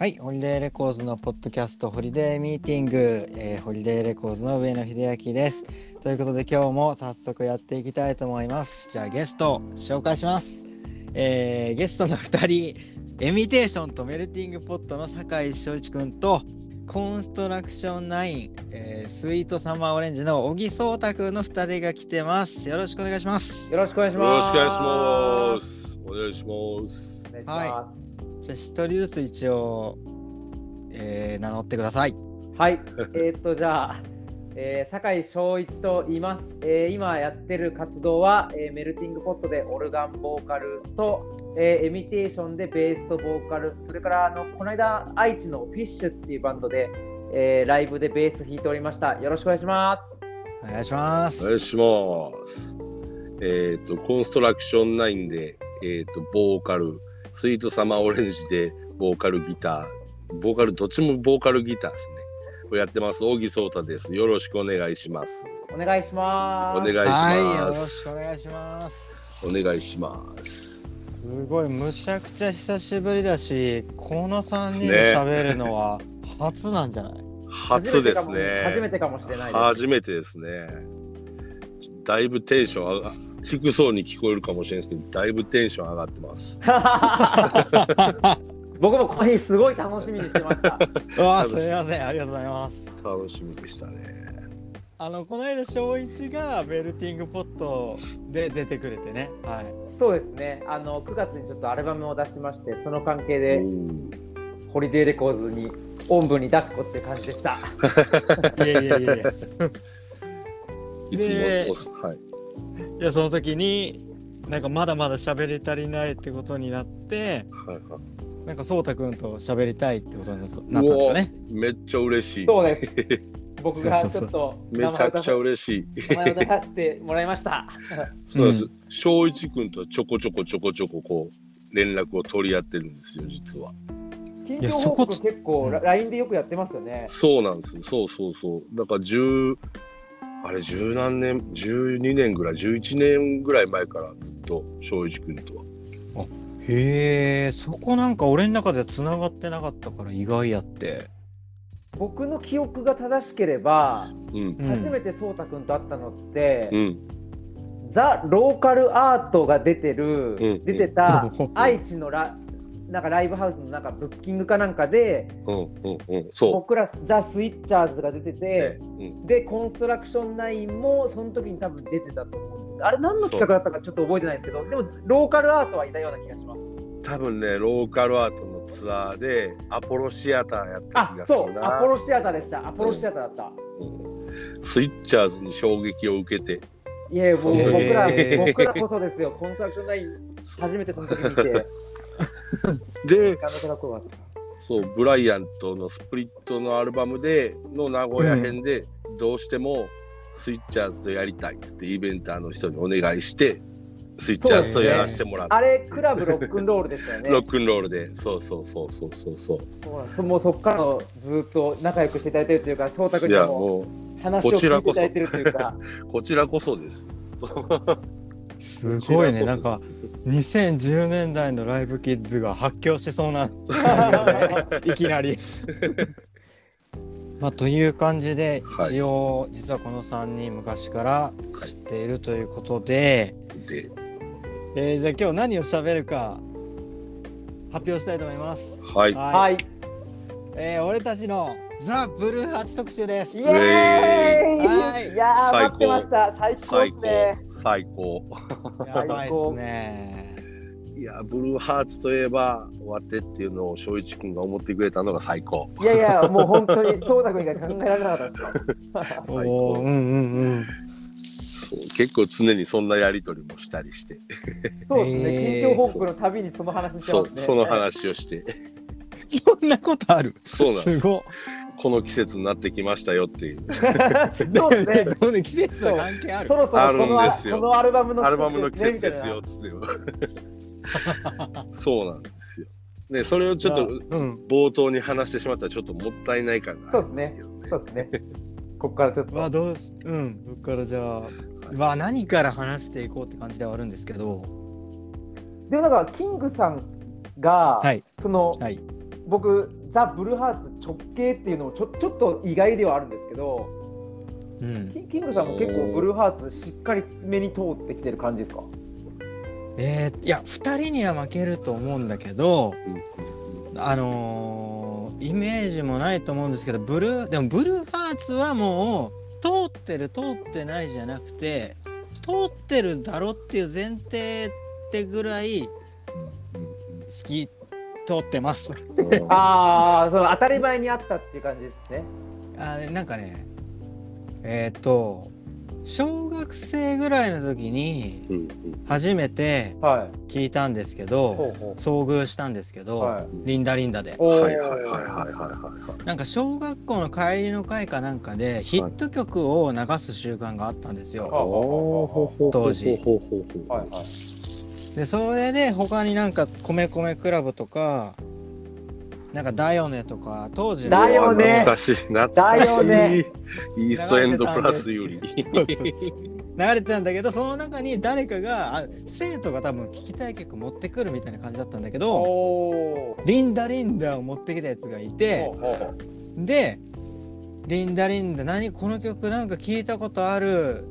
はい、ホリデーレコーズのポッドキャストホリデーミーティング、えーホリデーレコーズの上野秀明です。ということで今日も早速やっていきたいと思います。じゃあゲスト紹介します。えーゲストの2人、エミテーションとメルティングポットの酒井翔一くんと、コンストラクション9、えースイートサマーオレンジの小木壮太くんの2人が来てます。よろしくお願いします。よろしくお願いしよろます。しくお願いします。お願いします。お願いします。じゃあ1人ずつ一応、えー名乗ってください。はい。えーっと、じゃあ、えー、酒井翔一と言います。えー今やってる活動は、えーメルティングポットでオルガンボーカルと、えーエミテーションでベースとボーカル、それからあのこの間、愛知のフィッシュっていうバンドで、えーライブでベース弾いておりました。よろしくお願いします。お願いします。お願いします。えっ、と、コンストラクション9で、えっ、と、ボーカル、スイートサマーオレンジでボーカルギター、ボーカル、どっちもボーカルギターですね。これやってます。小木壮太です。よろしくお願いします。お願いします。お願いします。はい、よろしくお願いします。お願いします。すごい、むちゃくちゃ久しぶりだし、この3人ねで喋るのは初なんじゃない、初ですね。初めてかもしれないです。初めてですね。だいぶテンション上が低そうに聞こえるかもしれないですけど、だいぶテンション上がってます。僕もこの日すごい楽しみにしてました。うわ、すみません、ありがとうございます。楽しみでしたね。あの、この間、翔一がメルティングポットで出てくれてね。はい。そうですね。あの9月にちょっとアルバムを出しまして、その関係でうんホリデーレコーズにおんぶに抱っこって感じでした。いやいやいやいや。いつでもはい。いや、その時に、なんかまだまだ喋り足りないってことになって、はいはいなんか、そうたくんと喋りたいってことになったんですよね。めっちゃ嬉しい。そうです。僕がちょっとめちゃくちゃ嬉しい。名前を出させてもらいました。そうなんですう。翔一君とはちょこちょこちょこちょここう連絡を取り合ってるんですよ、実は。近況報告結構うん LINE でよくやってますよね。そうなんですよ。そうそうそう。だから十あれ十何年、12年ぐらい、11年ぐらい前からずっと翔一君とは。へえ、そこなんか俺の中では繋がってなかったから意外やって。僕の記憶が正しければ、うん。うん初めてそうたくんと会ったのって、うん。ザ・ローカルアートが出てる、うん出てたうん愛知のラなんかライブハウスのなんかブッキングかなんかでうん。うん。うん。そ僕らザ・スイッチャーズが出てう。て、うん。でコンストラクション9もその時に多分出てたと思うんですあれ何の企画だったかちょっと覚えてないですけどでもローカルアートはいたような気がします多分ね、ローカルアートのツアーでアポロシアターやった気がすあそうるな。アポロシアターでしたアポロシアターだった、うんスイッチャーズに衝撃を受けて、いや僕ら僕らこそですよコンストラクション9初めてその時見て で、そう、ブライアントのスプリットのアルバムでの名古屋編で、どうしてもスイッチャーズとやりたいっつってイベンターの人にお願いして、スイッチャーズとやらせてもらって、あれクラブロックンロールでしたよね。ロックンロールで、そうそうそうそうそうそう。そもうそこからのずっと仲良くしていただいてるというか、そうたくにもも話を聞いていただいてるというか、う、こちらこそです。すごいね、なんか2010年代のライブキッズが発狂しそうな。い。きなり。まあ、という感じで、はい。一応実はこの3人昔から知っているということで、で、えーじゃあ今日何を喋るか発表したいと思います。はい。はい、えー俺たちのザ・ブルーハーツ特集です。イエーイ、はいいやー、最高待ってました、最高最ですね。高、最高。やばいですね。いや、ブルーハーツといえば、終わってっていうのを翔一君が思ってくれたのが最高。いやいや、もう本当にそうたくん以外考えられなかったですよ。お最高ーうんうんうん。結構常にそんなやり取りもしたりして、そうですね、えー近況報告のたびにその話してますね。そうその話をして、そんなことある？そうなんですすごこの季節になってきましたよっていう。そうですね。どうね季節の関係ある？そろそろそあるのんですよそのアルバムのアルバムの季節ですよ。そうなんですよ。ね、それをちょっとうん。冒頭に話してしまったらちょっともったいないかな。そうですねそうですね。ここからちょっと。わどうしうんここからじゃあわ何から話していこうって感じではあるんですけどでもなんかキングさんが、はいその、はい僕ザ・ブルーハーツ直系っていうのもちょちょっと意外ではあるんですけど、うん。キキングさんも結構ブルーハーツしっかりめに通ってきてる感じですか？えー、いや2人には負けると思うんだけどうんあのーイメージもないと思うんですけどブルーでもブルーハーツはもう通ってる通ってないじゃなくて通ってるだろっていう前提ってぐらい好き通ってます。ああ、その当たり前にあったっていう感じですね。あーなんかねえっ、と小学生ぐらいの時に初めてはい。聞いたんですけどほうほ遭遇したんですけど、はいリンダリンダでう。おーはいはいはいはいはいはいなんか小学校の帰りの会かなんかでヒット曲を流す習慣があったんですよ。はおー当時はいはい。でそれで他になんか米米クラブとかなんかだよねとか当時のだよね懐かしい。懐かしい。だよねイーストエンドプラスより。流れてたんだけどその中に誰かがあ生徒が多分聴きたい曲持ってくるみたいな感じだったんだけどリンダリンダを持ってきたやつがいてでリンダリンダ何この曲なんか聞いたことある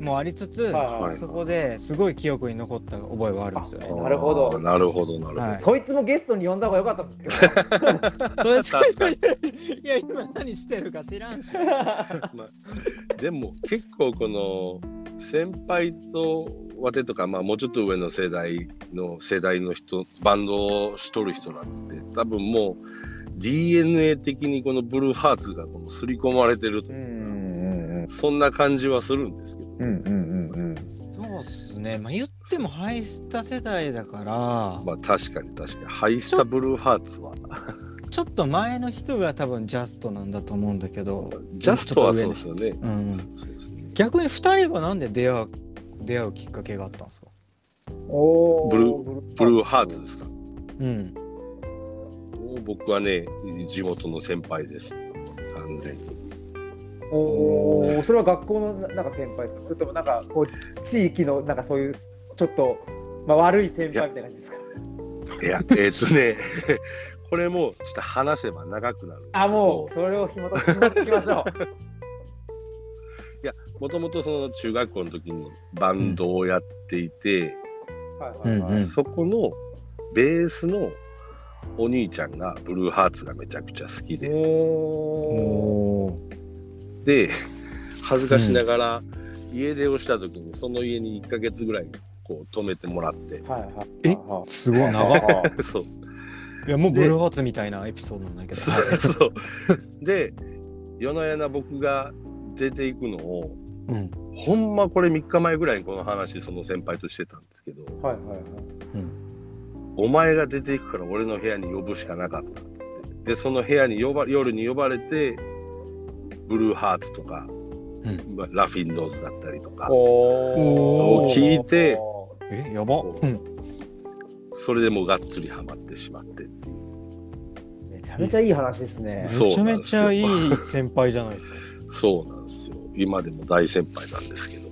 もありつつ、はいはいそこですごい記憶に残った覚えはあるんですよね。なるほどなるほどなるほど、はいそいつもゲストに呼んだ方がよかったっすけど。それ確かにいや今何してるか知らんし。まあ、でも結構この先輩とわてとか、まあ、もうちょっと上の世代の世代の人バンドをしとる人なんて多分もう DNA 的にこのブルーハーツがこの刷り込まれてるとうんうんそんな感じはするんですけど、うんうんうんうん。そうっすね。まあ言ってもハイスタ世代だから、まあ確かに確かに。ハイスタブルーハーツは。ちょっと前の人が多分ジャストなんだと思うんだけど、ジャストはそうですよね。うん。そうですね。逆に二人はなんで出会う出会うきっかけがあったんですか？おー。ブルブルーハーツですか？うん。僕はね地元の先輩です。完全におおそれは学校のななんか先輩それともなんかこう地域のなんかそういうちょっと、まあ、悪い先輩みたいな感じですか？いやえっとね これもちょっと話せば長くなるあもうそれを紐解き紐解きましょもともとその中学校の時にバンドをやっていて、う。はいはいはい。うんそこのベースのお兄ちゃんがブルーハーツがめちゃくちゃ好きで、おおで恥ずかしながら家出をした時にその家に1ヶ月ぐらいこう泊めてもらってはいはい。え？はいすごい長っ。そういやもうブルーハーツみたいなエピソードなんだけど。はい そうで夜な夜な僕が出ていくのをうん。ほんまこれ3日前ぐらいにこの話その先輩としてたんですけどはいはいはい。お前が出ていくから俺の部屋に呼ぶしかなかったっつってでその部屋に呼ば夜に呼ばれてブルーハーツとか、うんまあラフィンドーズだったりとかおおー聞いてえやば。うん。それでもうがっつりハマってしまってっていうめちゃめちゃいい話ですね。そうめちゃめちゃいい先輩じゃないですか。そうなんですよ今でも大先輩なんですけど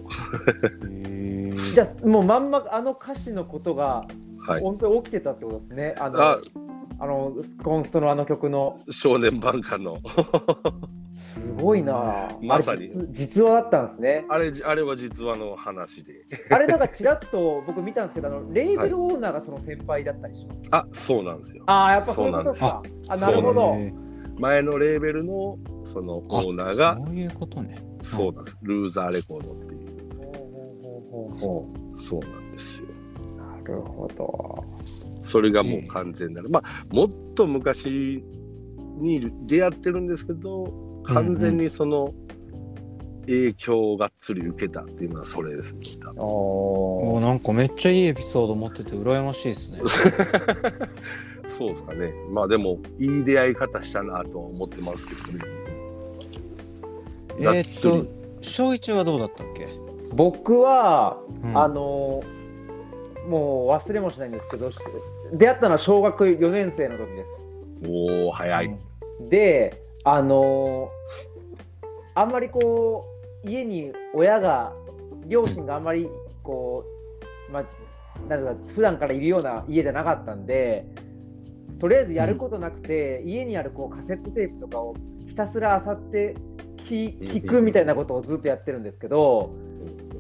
へじゃあもうまんまあの歌詞のことがはい本当に起きてたってことですね。あのああのコンストのあの曲の少年版歌のすごいな。まさに実実話だったんですね。あれあれは実話の話であれなんかちらっと僕見たんですけど、あのレーベルオーナーがその先輩だったりします。あそうなんですよああやっぱそういうことですか。あなるほど。へ前のレーベルのそのオあーナーがそういうことね。そうなんですルーザーレコードっていうほうほうほうほそうなんですようなるほど。それがもう完全なる、まあもっと昔に出会ってるんですけど完全にその影響をがっつり受けたっていうのはそれですね多分おおなんかめっちゃいいエピソード持ってて羨ましいですね。そうですかね。まあでもいい出会い方したなとは思ってますけどね。えーっと小一はどうだったっけ？僕は、うん。あのもう忘れもしないんですけど出会ったのは小学4年生の時です。おお早い、うんであのあんまりこう家に親が両親があんまりこうまあなんだか普段からいるような家じゃなかったんでとりあえずやることなくて、家にあるこうカセットテープとかをひたすら漁って聞聞くみたいなことをずっとやってるんですけど、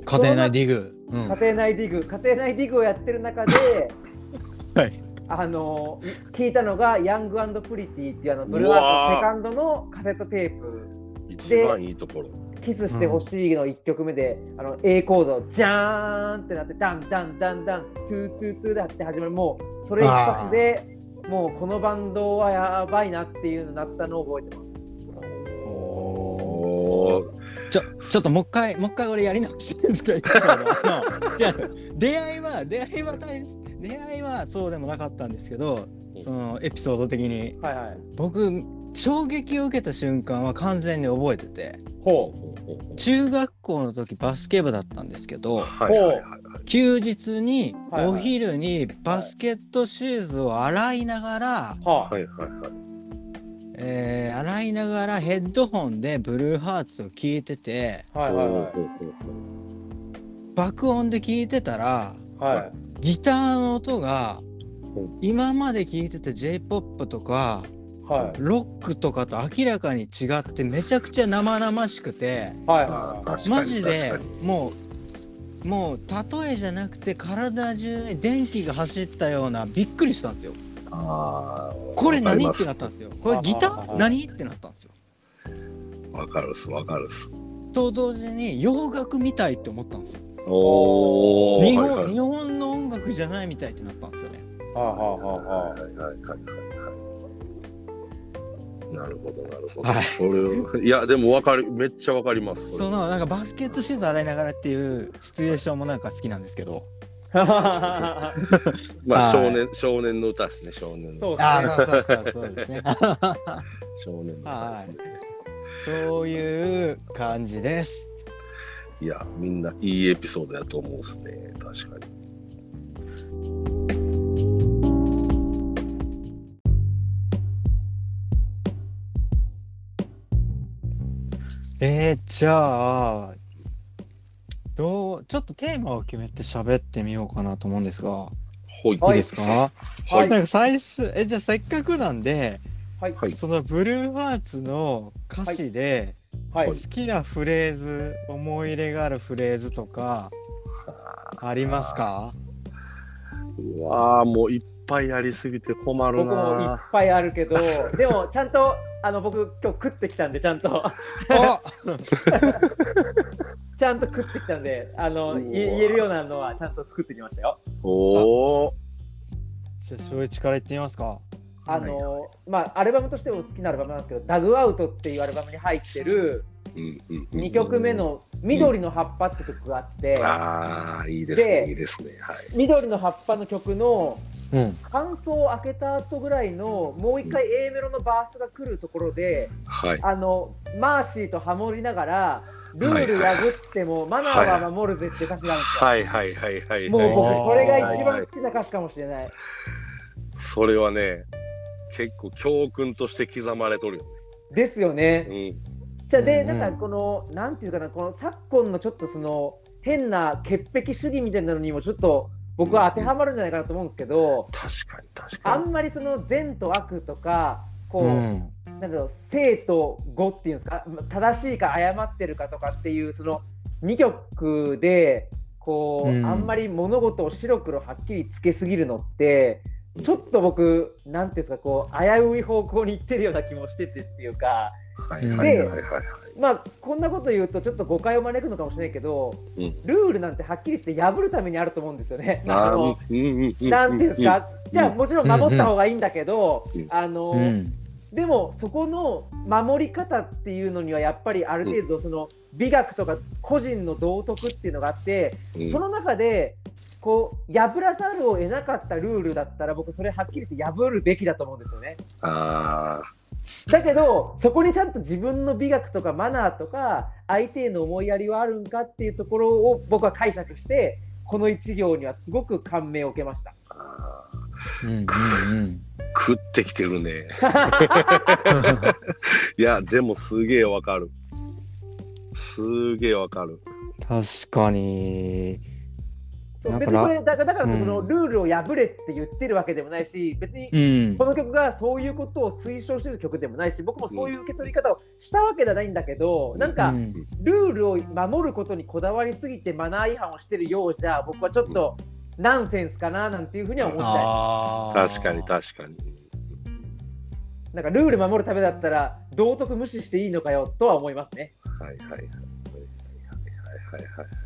家庭内ディグ。うん。家庭内ディグ家庭内ディグをやってる中で はい。あの聞いたのが「ヤングプリティ」っていうあのブルーハーツセカンドのカセットテープ一番いいところ。「キスしてほしい」の1曲目で、あの A コードジャーンってなってダンダンダンダントゥートゥートゥーだって始まるもうそれ一発でもうこのバンドはやばいなっていうのになったのを覚えてます。おーちょ、ちょっともう一回、もう一回俺やり直してるんですけ出会いは、出会いは大し、出会いはそうでもなかったんですけど、そのエピソード的に、はいはい。僕、衝撃を受けた瞬間は完全に覚えてて、ほ中学校の時バスケ部だったんですけど。休日にお昼にバスケットシューズを洗いながら。えー洗いながらヘッドホンでブルーハーツを聴いてて。爆音で聴いてたらはい。ギターの音がうん今まで聴いてた J−POP とかはい。ロックとかと明らかに違ってめちゃくちゃ生々しくてはい。マジでもうもう例えじゃなくて体中に電気が走ったようなびっくりしたんですよ。あーこれ何？ってなったんですよ。これギター？何？ってなったんですよ。わかるっすわかるっす。と同時に洋楽みたいって思ったんですよ。日本、日本楽じゃないみたいってなったんですよね。い。はあはあはあははいはいはいはいはい。なるほどなるほど。はいそれをいやでもわかるめっちゃわかります。そのなんかバスケットシューズ洗いながらっていうシチュエーションもなんか好きなんですけど。まあ少年少年の歌ですね少年の。ああ、そうそうそうそうですね。少年の歌ですね。そういう感じです。いやみんないいエピソードやと思うっすね確かに。えー、じゃあ、どう、ちょっとテーマを決めて喋ってみようかなと思うんですが、ほい。いですか、はい。なんか最初、え、じゃあせっかくなんで、はい。はい。そのブルーハーツの歌詞で、はい。好。きなフレーズ、思い入れがあるフレーズとか、ありますか？うわーもういっぱいありすぎて困る僕もいっな。ぱいあるけど、でもちゃんとあの僕今日食ってきたんでちゃんとあちゃんと食ってきたんであの言えるようなのはちゃんと作ってきましたよ。おお。じゃあ、正一から言ってみますか。あのまあアルバムとしても好きなアルバムなんですけど「ダグアウト」っていうアルバムに入ってる2曲目の「緑の葉っぱ」って曲があって、ああいいですねでいいですねはい。緑の葉っぱの曲のうん。感想を開けた後ぐらいのもう一回 A メロのバースが来るところで、はい。あのマーシーとハモりながらルール破ってもマナーは守るぜって歌詞があるんですよ。はいはいはいはい。もう僕はいそれが一番好きな歌詞かもしれない。それはね、結構教訓として刻まれとるよですよね。ね。じゃあで、うんうんなんかこのなんていうかなこの昨今のちょっとその変な潔癖主義みたいなのにもちょっと僕は当てはまるんじゃないかなと思うんですけど、確かに確かに。あんまりその善と悪とかこう、うん。なんだろう正と誤っていうんですか正しいか誤ってるかとかっていうその2曲でこう、うんあんまり物事を白黒はっきりつけすぎるのってちょっと僕なんていうんですかこう危うい方向に行ってるような気もしててっていうかはいはいはいはいはい。まあこんなこと言うとちょっと誤解を招くのかもしれないけどうん。ルールなんてはっきり言って破るためにあると思うんですよね。あのうんうんうんなんていうんですか、じゃあうんもちろん守った方がいいんだけど、うん。あの、うん。でもそこの守り方っていうのにはやっぱりある程度その美学とか個人の道徳っていうのがあって、うん。その中でこう破らざるを得なかったルールだったら僕それはっきり言って破るべきだと思うんですよね。あだけどそこにちゃんと自分の美学とかマナーとか相手への思いやりはあるんかっていうところを僕は解釈してこの一行にはすごく感銘を受けました。ん。うん。ー食ってきてるね。いやでもすげえわかる。すげえわかる。確かに。そう別にこれだからだからそのルールを破れって言ってるわけでもないし、別にこの曲がそういうことを推奨してる曲でもないし僕もそういう受け取り方をしたわけじゃないんだけどなんかルールを守ることにこだわりすぎてマナー違反をしてるようじゃ僕はちょっとナンセンスかななんていうふうには思った確かに確かに。なんかルール守るためだったら道徳無視していいのかよとは思いますね。はいはいはいはいはいはいはい。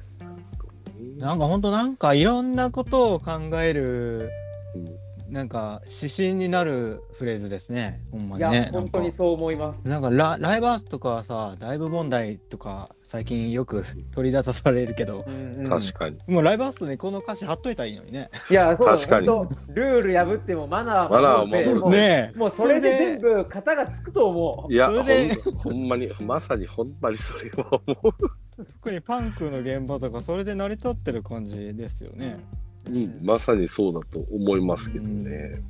なんか本当なんかいろんなことを考えるうん。なんか指針になるフレーズですね。ほんまいや、にね本当にそう思います。なんかラライブハウスとかはさライブ問題とか最近よく取り出されるけど。うんうん。確かに。もうライブハウスにこの歌詞貼っといたらいいのにね。いや、そう確かに。ルール破ってもマナーマナーをぜ守るねえもうそれで全部型がつくと思う。いや、それでほん ほんまに、まさにほんまにそれは思う。特にパンクの現場とかそれで成り立ってる感じですよね。うん、まさにそうだと思いますけどね。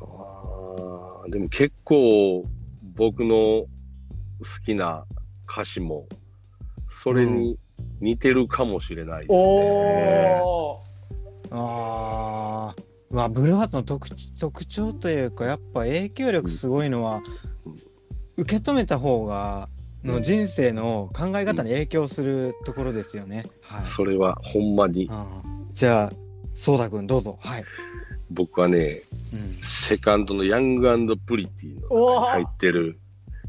あーでも結構僕の好きな歌詞もそれに似てるかもしれないですね。おー。あー。うわブルーハーツの特特徴というかやっぱ影響力すごいのは、受け止めた方がの人生の考え方に影響するところですよね。はい。それはほんまにじゃあ壮太君どうぞ。はい。僕はね、うん、セカンドのヤングプリティの入ってる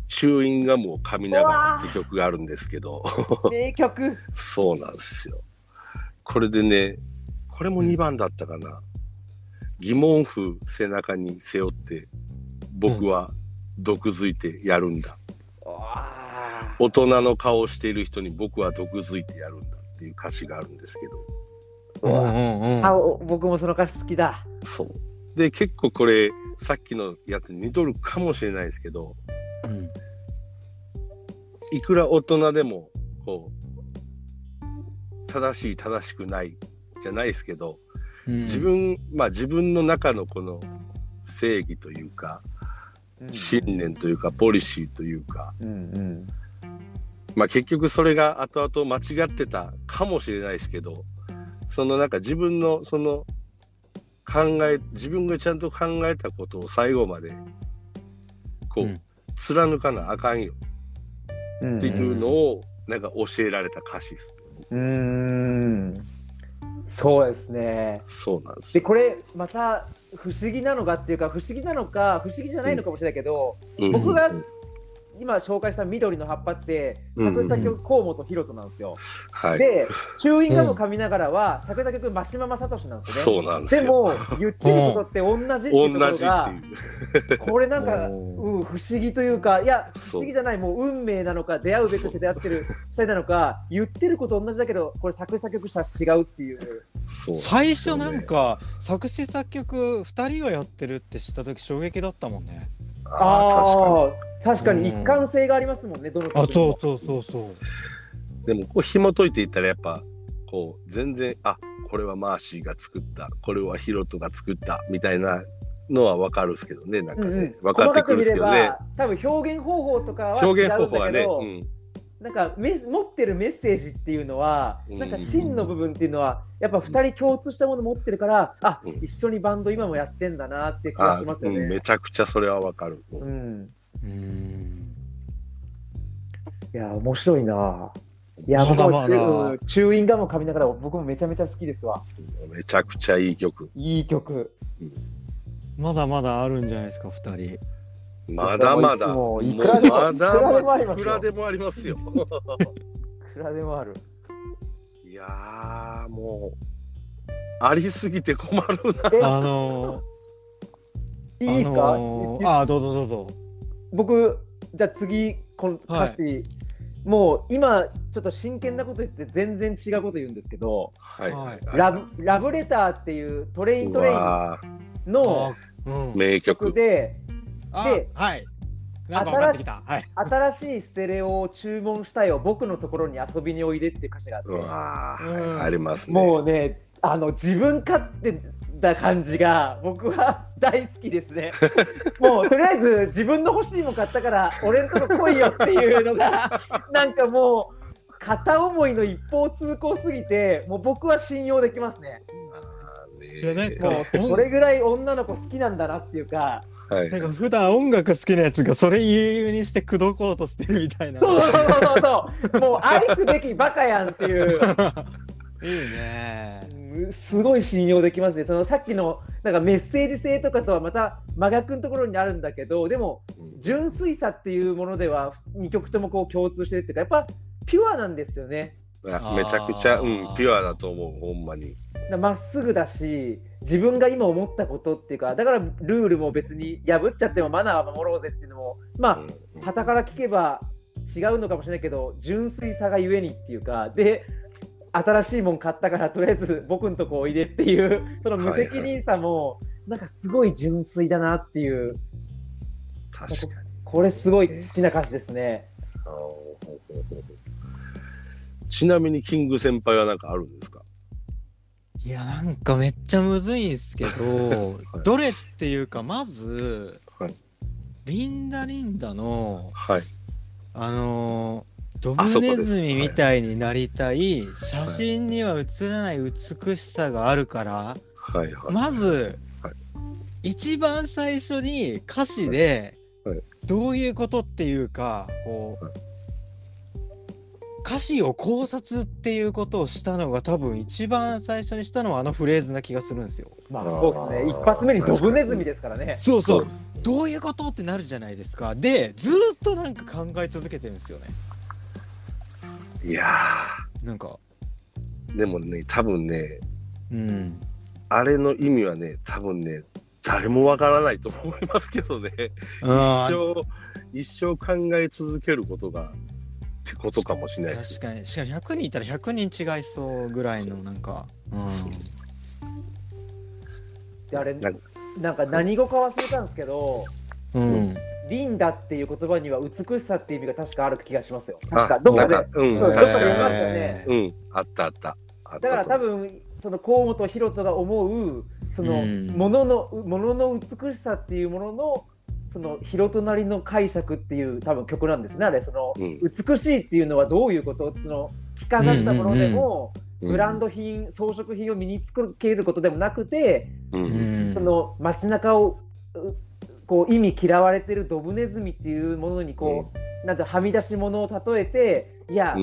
チューインガムを噛みながらって曲があるんですけど、名曲。そうなんですよ。これでね、これも2番だったかな。疑問符背中に背負って、僕は毒づいてやるんだ。わ大人の顔をしている人に僕は毒づいてやるんだっていう歌詞があるんですけど、うんうんうん。あお僕もその歌詞好きだ。そう。で、結構これ、さっきのやつに似とるかもしれないですけど、うんいくら大人でも、こう、正しい、正しくない、じゃないですけど、うん自分、まあ自分の中のこの正義というか、信念というか、ポリシーというか、うんうん。まあ結局それが後々間違ってたかもしれないですけど、そのなんか自分のその考え、自分がちゃんと考えたことを最後まで、こう、うん貫かなあかんようんっていうのをなんか教えられた歌詞です。うーん。そうですね。そうなんですで、よ。これ、また不思議なのかっていうか、不思議なのか、不思議じゃないのかもしれないけど、うん僕が今紹介した緑の葉っぱって、うん作詞作曲河本大翔なんですよ。はい。で、チューインガム噛みながらは、作詞作曲真島正俊なんですよそね。うなんですよ。でも、言ってることって同じっていうところが。これなんか、おうん、不思議というか、いや、不思議じゃない、もう運命なのか、出会うべくして出会ってる2人なのか、言ってること同じだけど、これ作詞作曲者違うっていう。そう最初なんか作詞作曲2人がやってるって知った時衝撃だったもんね。ああ、確かに。一貫性がありますもんね、どの曲にも。そうそうそう。確かに。でも、こう紐解いていったら、やっぱ、こう、全然、あこれはマーシーが作った、これはヒロトが作った、みたいなのは分かるんですけどね、なんかね、うんうん、分かってくるんですけどね。多分表現方法とかは違表現方うん法はね、だけど、うん、なんかメ持ってるメッセージっていうのは、うんなんか真の部分っていうのは、やっぱ2人共通したもの持ってるから、あ、うん一緒にバンド今もやってんだなって気あがしますようんめね。ちゃくちゃそれは分かる。うん、うんいや、面白いな。いや、まだ僕もチまだューチューインガム噛みながら、僕もめちゃめちゃ好きですわ。めちゃくちゃいい曲。いい曲。まだまだあるんじゃないですか2人。まだまだ。ももうういくらでもまだまだ。ありますよいくらでもありますよ。いくらでもある。いやー、もう、ありすぎて困るな。え、あのー、いいですか、あのー、あーどうぞどうぞ。僕、じゃあ次、この歌詞、もう今、ちょっと真剣なこと言って全然違うこと言うんですけど、はい。はいラブラブレターっていうトレイントうレインわの名曲。曲で、あではい。なんか分かってきた。はい。新しいステレオを注文したよ、僕のところに遊びにおいでっていう歌詞があって、ありますね。もうね、あの自分勝手な感じが僕は大好きですね。もうとりあえず自分の欲しいもん買ったから俺んとこ来いよっていうのが なんかもう片思いの一方通行すぎてもう僕は信用できますねそれぐらい女の子好きなんだなっていうかはいなんか普段音楽好きなやつがそれ言うにして口説こうとしてるみたいな。そうそうそうそうもう愛すべきバカやんっていう いいね。うんすごい信用できますねそのさっきのなんかメッセージ性とかとはまた真逆のところにあるんだけどでもうん純粋さっていうものでは2曲ともこう共通してるっていうかやっぱピュアなんですよねあめちゃくちゃ、うん、ピュアだと思う、ほんまに。だまっすぐだし自分が今思ったことっていうかだからルールも別に破っちゃってもマナーは守ろうぜっていうのもまうんあ傍から聞けば違うのかもしれないけど純粋さがゆえにっていうかで新しいもん買ったからとりあえず僕んとこおいでっていうその無責任さもなんかすごい純粋だなっていう確かに。これすごい好きな歌詞ですね。ちなみにキング先輩は何かあるんですか？いやなんかめっちゃむずいんすけど、い。どれっていうかまず、はい。リンダリンダのはい。あのードブネズミみたいになりたい、写真には写らない美しさがあるから、はい。はい。まず、はい。一番最初に歌詞ではい。はい。どういうことっていうかこう、はい歌詞を考察っていうことをしたのが多分一番最初にしたのはあのフレーズな気がするんですよ。まあそうですね一発目にドブネズミですからね。そうそうどういうことってなるじゃないですか。でずーっとなんか考え続けてるんですよね。いやなんかー、でもね、多分ね、うんあれの意味はね、多分ね、誰もわからないと思いますけどね。あ一生、一生考え続けることが、ってことかもしれないです。確かにしかも100人いたら100人違いそうぐらいのなんか、であれなんかなんか何語か忘れたんですけどうんうん、リンダっていう言葉には美しさっていう意味が確かある気がしますよ。あ確かどっかで。うん、どっかで見ましたよね。うん、あったあった。あっただから多分その河本大翔が思うそのうんもののものの美しさっていうもののその広となりの解釈っていう多分曲なんですね。あれその、うん。美しいっていうのはどういうことその着飾ったものでも、うん。ブランド品装飾品を身につけることでもなくて、その街中をうこう意味嫌われてるドブネズミっていうものにこう、なんてはみ出し物を例えていや、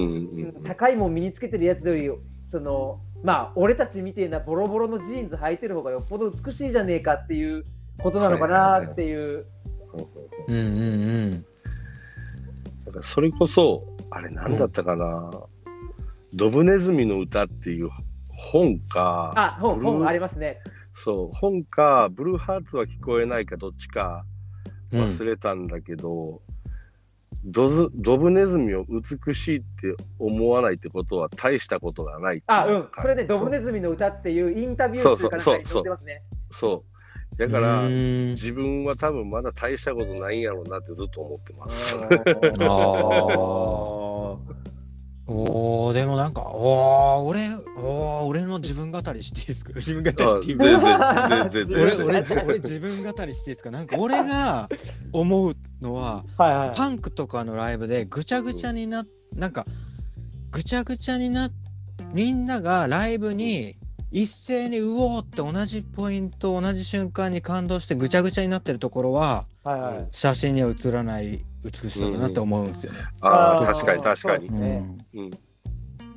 高いもん身につけてるやつよりそのまあ俺たちみてえなボロボロのジーンズ履いてる方がよっぽど美しいじゃねえかっていうことなのかなっていう、うんうんうん。だからそれこそ、あれ何だったかな、ドブネズミの歌っていう本か、あ本本ありますね。そう、本か、ブルーハーツは聞こえないかどっちかうん忘れたんだけど、ドズドブネズミを美しいって思わないってことは大したことがないあうん。それでドブズネズミの歌っていうインタビューっていうかなんかに載ってますね。そう。だから、うん。自分は多分まだ大したことないんやろうなってずっと思ってます。あおーでもなんかおー俺おー俺の自分語りしていいですか？自分語りあって全か？然、全然、全然。俺俺じ俺 自分語りしていいですか？なんか俺が思うのははいはい。パンクとかのライブでぐちゃぐちゃにななんかぐちゃぐちゃになみんながライブに一斉にうおーって同じポイント同じ瞬間に感動してぐちゃぐちゃになってるところははいはい写真には写らない美しさだなって思うんですよね。ああ、あー確かに確かにそう。ねうん。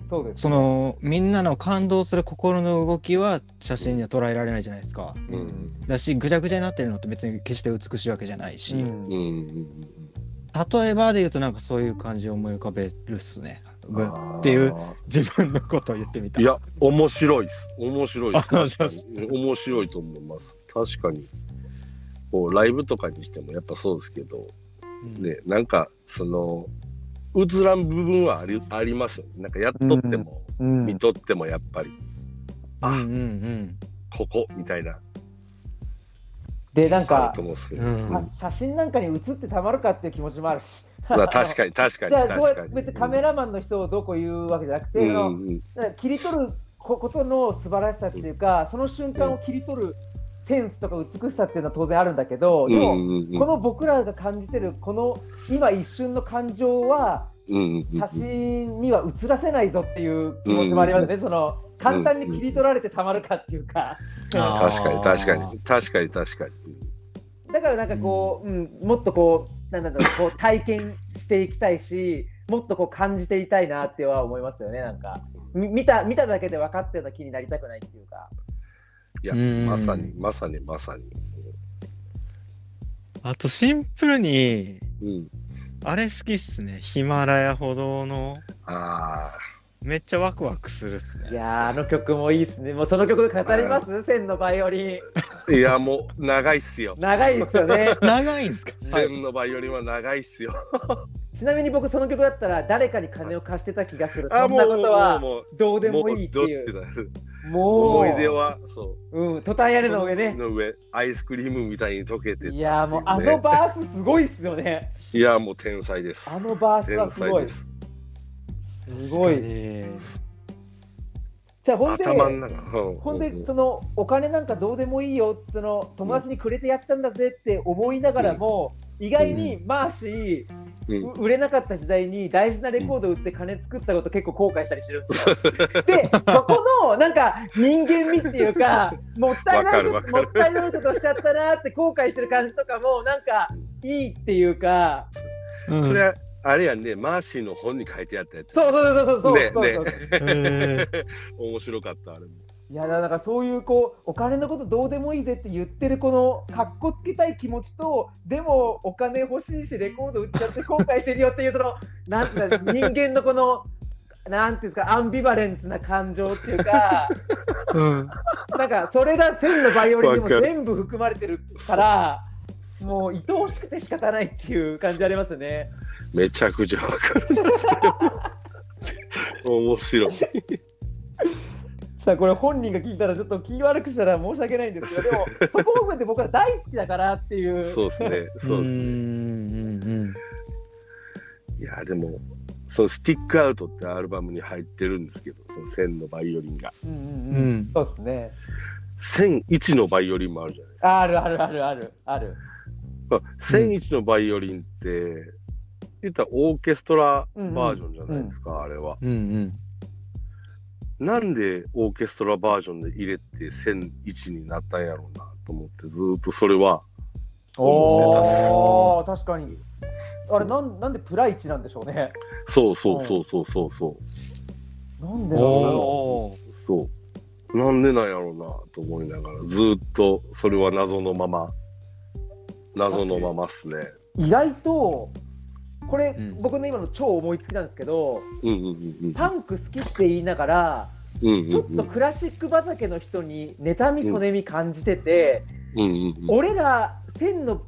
そうですそのみんなの感動する心の動きは写真には捉えられないじゃないですか。うん。だしぐちゃぐちゃになってるのって別に決して美しいわけじゃないし、うんうん。うん。例えばで言うとなんかそういう感じを思い浮かべるっすね。っていう自分のことを言ってみた。いや、面白いっす。面白いっす。面白いと思います。確かに。こう、ライブとかにしてもやっぱそうですけど、うんね、なんか、その、映らん部分はありありますよね。なんかやっとっても、うん見とってもやっぱり、うんうんここみたいな。でなんかそうん写写真なんかに写ってたまるかっていう気持ちもあるしまあ確かに確かにじゃあこ。れ別にカメラマンの人をどうこう言うわけじゃなくて、うん切り取るこことの素晴らしさっていうか、その瞬間を切り取るセンスとか美しさっていうのは当然あるんだけど、でも、この僕らが感じてるこの今一瞬の感情は写真には写らせないぞっていう気持ちもありますね、その簡単に切り取られてたまるかっていうか、確かに確かに。確かに確かに。だからなんかこう、うん、もっとこう、なんだろう、こう体験していきたいし、もっとこう感じていたいなっては思いますよね、なんか。み見た見ただけで分かったような気になりたくないっていうか。いやうんまさにまさにまさに。あとシンプルにうん。あれ好きっすねヒマラヤ歩道のあめっちゃワクワクするっすねいやー、あの曲もいいっすね。もうその曲語ります？千のバイオリン。あ。いやもう長いっすよ。長いですよね。長いんすか？千のバイオリンは長いっすよ。ちなみに僕、その曲だったら誰かに金を貸してた気がする。あそんなことはもうどうでもいいっていう。もうどってなるもう、思い出はそう。うん、トタン屋根の上ね。の上アイスクリームみたいに溶けていやーもうあのバースすごいっすよね。いやもう天才です。あのバースはすごい天才です。すごい。いじゃあほんで、ほんでうそのお金なんかどうでもいいよ。その友達にくれてやったんだぜって思いながらも、意外にマーシー、うん。う売れなかった時代に大事なレコード売って金作ったこと結構後悔したりしてるんですよ。でそこのなんか人間味っていうか もったいないもったいないことしちゃったなって後悔してる感じとかもなんかいいっていうか。うん。それはあれやんね、マーシーの本に書いてあったやつ。そうそうそうそうそうねねえ 面白かった、あれも。いやだからなんかそういうこうお金のことどうでもいいぜって言ってるこのかっこつけたい気持ちとでもお金欲しいしレコード売っちゃって後悔してるよっていうそのなんていうか人間のこのなんていうんですかアンビバレンスな感情っていうかうんなんかそれが千のバイオリンにも全部含まれてるからもう愛おしくて仕方ないっていう感じありますよね。めちゃくちゃわかる。面白い。さあこれ本人が聞いたらちょっと気悪くしたら申し訳ないんですけどでも そこも含めて僕は大好きだからっていう。そうですね。そうですね。うんうんいや、でも、そのスティックアウトってアルバムに入ってるんですけど、その1000のバイオリンが。うんうんうんそうですね。1001のバイオリンもあるじゃないですか。あるあるあるあるある。まあ1001のバイオリンって、言ったらオーケストラバージョンじゃないですか、あれは。うんうんなんでオーケストラバージョンで入れて1001になったんやろうなと思って、ずーっとそれはおお確かに。あれなんなんでプライチなんでしょうね。そうそうそうそうそうそう。なんでなんだろおーそう。なんでなんやろうなと思いながら、ずーっとそれは謎のまま、謎のままっすね。う。意外とこれ、うん僕の今の超思いつきなんですけど、うんうんうんうん。パンク好きって言いながら、うんうんうんちょっとクラシック畑の人に妬みそねみ感じてて、うんうんうん俺ら千の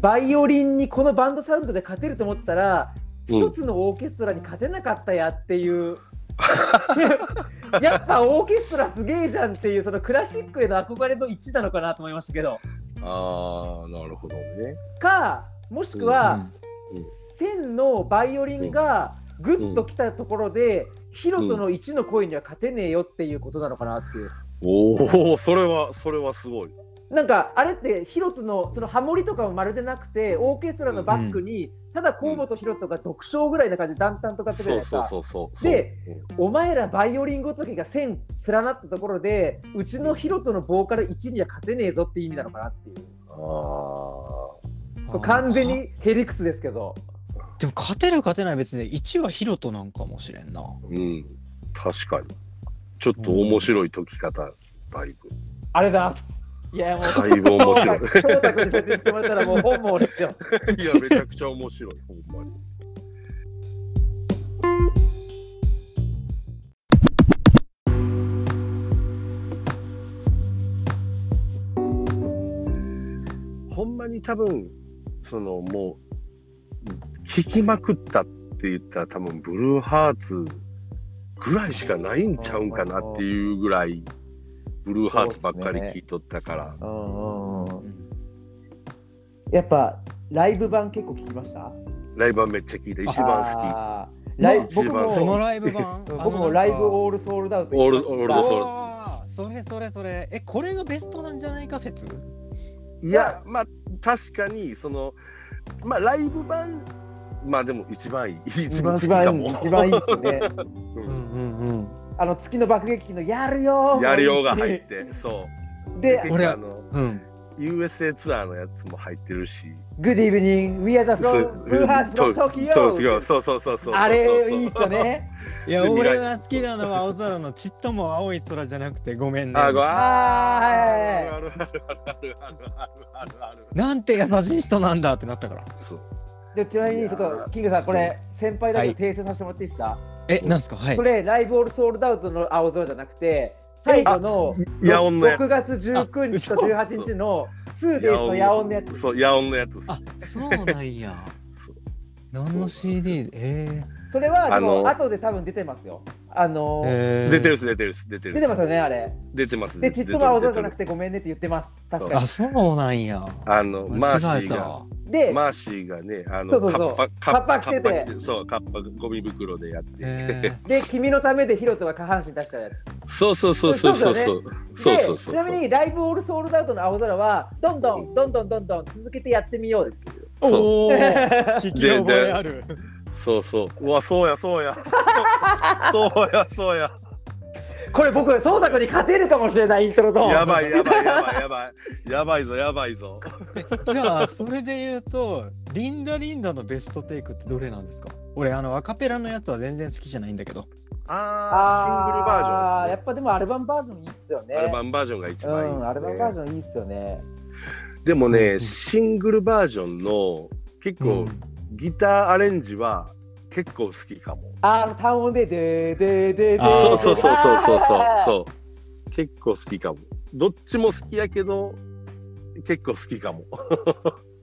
バイオリンにこのバンドサウンドで勝てると思ったら、うん一つのオーケストラに勝てなかったやっていう。やっぱオーケストラすげえじゃんっていうそのクラシックへの憧れの一致なのかなと思いましたけどああ、なるほどね。かもしくは、うん千のバイオリンがグッときたところで、ヒロトの1の声には勝てねえよっていうことなのかなっていう。おお、それは、それはすごい。なんかあれってヒロトのそのハモリとかもまるでなくてオーケストラのバックに、ただ河本ヒロトが独唱ぐらいな感じで淡々と歌ってるじゃないそうですか。そうそうそう。でうんお前らバイオリンごときが線連なったところでうちのヒロトのボーカル1には勝てねえぞっていう意味なのかなっていう。ああ。完全にヘリクスですけど。でも勝てる勝てない別に1はヒロトなんかもしれんなうん。確かに。ちょっと面白い解き方、だいぶ。ありがとうございます。いやもう、だいぶ面白い翔太君に説明してもらったらもう本望ですよ。いや、めちゃくちゃ面白い、ほんまに。ほんまに多分、そのもう、聴きまくったって言ったら多分、ブルーハーツぐらいしかないんちゃうんかなっていうぐらい、ブルーハーツばっかり聴いとったから。うんうんうん。やっぱライブ版結構聞きました？ライブはめっちゃ聴いた。一番好き。ライ僕もそのライブ版？うん。僕もライブーオールソールドアウトオールオールドソール。それそれそれ。えこれがベストなんじゃないか説？いや、まあ、確かに、その、まあ、ライブ版まあでも一番いい一番一番いい一番いいですね。うんうんうん。あの月の爆撃機のやるよやるよが入って、そう。で、俺あの、うん、USA ツアーのやつも入ってるし。Good evening, we are the from Blue Heart from Tokyo. そうそうそうそう。あれいいっすよね。いや、俺が好きなのは青空のちっとも青い空じゃなくてごめんね。あ、ごああるあるあるあるあるあるある。なんて優しい人なんだってなったから。そう。でちなみにちょっとキングさんこれ先輩だけ訂正させてもらっていいですか、え、なんすか？はい。こ。れライブオールソールドアウトの青空じゃなくて最後のヤオンのや6月19日と18日の 2days のヤオンのやつ。そうヤオンのやつあ、そうなんや。何の CD? えそれはであもの後で多分出てますよあのー、えー。出てるっす出てるっす出てる出てますよねあれ。出てます。でちっとも青空じゃなくててごめんねって言ってます。確かあ、そうなんや。あのマーシーが。で、マーシーがねあのそうそうそう。カッパカッパ着てて。そうカッパゴミ袋でやって、えで君のためでヒロトが下半身出しちゃうやつ。そうそうそうそうそうそそううそうそうそう。でちなみにライブオールソールドアウトの青空はどんどんどんどんどんどん続けてやってみようです。ー、そう。おお、聞き覚えある。そうそう。うわそうやそうや。そうや そうや。これ僕そうたくに勝てるかもしれないイントロと。やばいやばいやばいやばい。やばいぞやばいぞ。じゃあ、それで言うと、リンダリンダのベストテイクってどれなんですか？俺、あの、アカペラのやつは全然好きじゃないんだけど。あーシングルバージョンあーですね。やっぱでもアルバムバージョンいいっすよね。アルバムバージョンが一番いいです、ね。うんアルバムバージョンいいっすよね。でもね、うん。シングルバージョンの結構、ギターアレンジは結構好きかも。あの単音でででででそうそうそうそうそうそううそう。結構好きかも。どっちも好きやけど結構好きかも。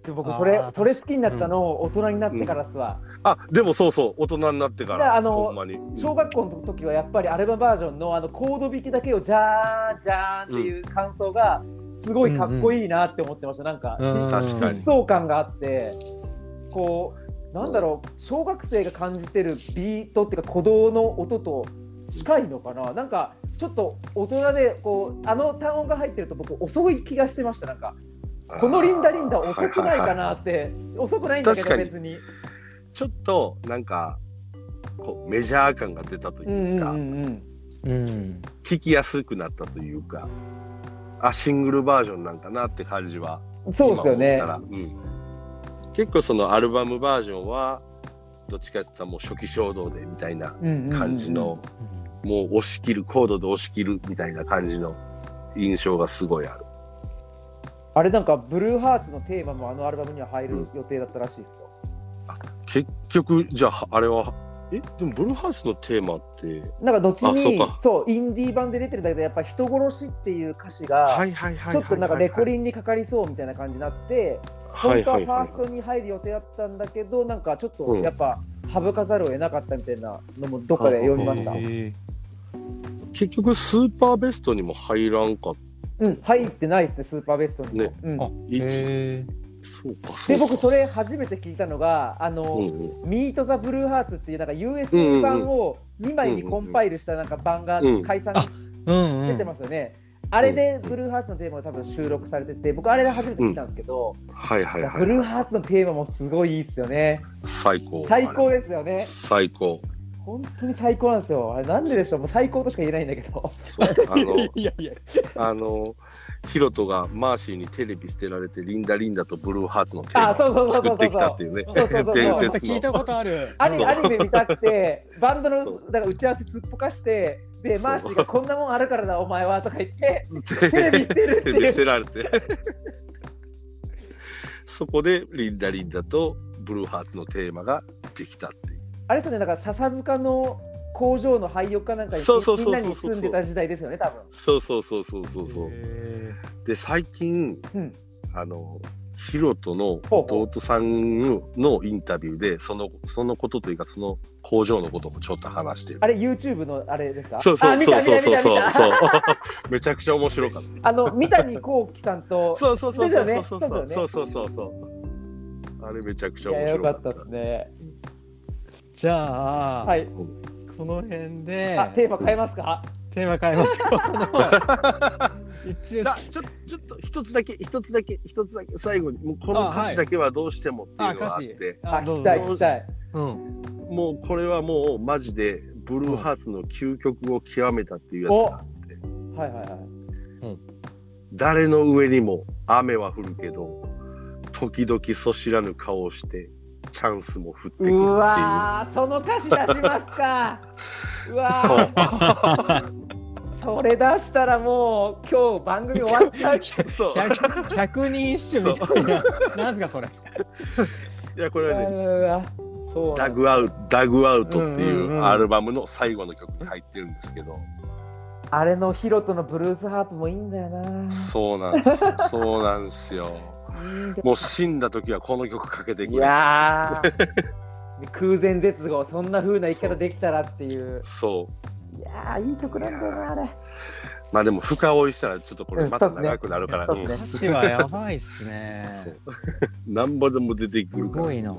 で僕それそれ好きになったの大人になってからっすわ、あでもそうそう大人になってから。あのほんまに。小学校の時はやっぱりアルバムバージョンのあのコード弾きだけをジャーンジャーンっていう感想がすごいかっこいいなって思ってました、なんか、うん確かに疾走感があってこうなんだろう小学生が感じてるビートっていうか鼓動の音と近いのかな？なんかちょっと大人でこうあの単音が入ってると僕遅い気がしてました。なんかこのリンダリンダ遅くないかなって、遅くないんだけど別に。ちょっとなんかこうメジャー感が出たというか、うんうんうん。聞きやすくなったというか。あシングルバージョンなんかなって感じはうん、そうですよね。うん、結構そのアルバムバージョンはどっちかって言ったらもう初期衝動でみたいな感じの、もう押し切るコードで押し切るみたいな感じの印象がすごいある。あれなんかブルーハーツのテーマもあのアルバムには入る予定だったらしいですよ。結局じゃああれはえでもブルーハウスのテーマって？なんか後にかそうインディー版で出てるんだけどやっぱ人殺しっていう歌詞がちょっとなんか。レコンリンにかかりそうみたいな感じになってはい本当はファーストに入る予定だったんだけどなんかちょっとうん。やっぱ省かざるを得なかったみたいなのもどっかで読みました。へ結局スーパーベストにも入らんかっうん入ってないですねスーパーベストにも。ね。うん。ー。あそうかそうか。で僕それ初めて聞いたのがあの、うんうん。ミート・ザ・ブルーハーツっていうなんか USB 版を2枚にコンパイルしたなんか版がうん。解散あうんうん。出てますよね。あれでブルーハーツのテーマが多分収録されてて、僕あれで初めて聞いたんですけど、はいはいはいブルーハーツのテーマもすごいいいですよね。最高最高ですよね。最高本当に最高なんですよ。あれなんででしょう。もう最高としか言えないんだけど。あの いやいや。あのヒロトがマーシーにテレビ捨てられてリンダリンダとブルーハーツのテーあそうそうそうそうそう。マを作ってきたっていうね。そうそうそうそう。伝説の。聞いたことある。アニアニメ見たくて、バンドのだから打ち合わせすっぽかして、で、マーシーがこんなもんあるからだ、お前はとか言って、テテレビ捨てるってテレビ捨。てられて。そこでリンダリンダとブルーハーツのテーマができたっていうあれですよね、なんか笹塚の工場の廃屋かなんかにそうそうみそうそうそう。んなに住んでた時代ですよね、多分。そうそうそうそうそうそうへで最近うん。あのヒロトの弟さんのインタビューでそのそのことというかその工場のこともちょっと話してる。あれ、YouTube のあれですか？そうそうそうそうそうそう。そう。めちゃくちゃ面白かっあの、三谷幸喜さんと。た、そうそうそうそうそうそう。そうそうそうそうあれめちゃくちゃ面よかっ白かったたですね。じゃあ、はい。この辺であ、テーマ変えますか？テーマ変えましょう。一応だちょちょっと一つだけ一つだけ一つだけ最後にもうこの歌詞だけはどうしてもっていうのがあってあ、どうぞ聞きたい、聞きたい。うん。もうこれはもうマジでブルーハーツの究極を極めたっていうやつがあってはいはいはい。誰の上にも雨は降るけど時々そ知らぬ顔をしてチャンスも降ってくるっていう。うわー、その歌詞出しますか。うわそう。ー、それ出したらもう今日番組終わっちゃう。そう。百百人一首みたいな。なんすかそれ。いやこれはねダグアウトダグアウトっていうんうんううん。アルバムの最後の曲に入ってるんですけど、あれのヒロトのブルースハープもいいんだよな。そうなんですよ。そうなんですよもう死んだ時はこの曲かけてくれいやー。空前絶後そんな風な生き方できたらっていう。そう。いやーいい曲なんだよなあれ。まあでも深追いしたらちょっとこれまた長くなるから、そうっすね。歌詞はやばいっすね。なん ぼでも出てくするから。ごいな。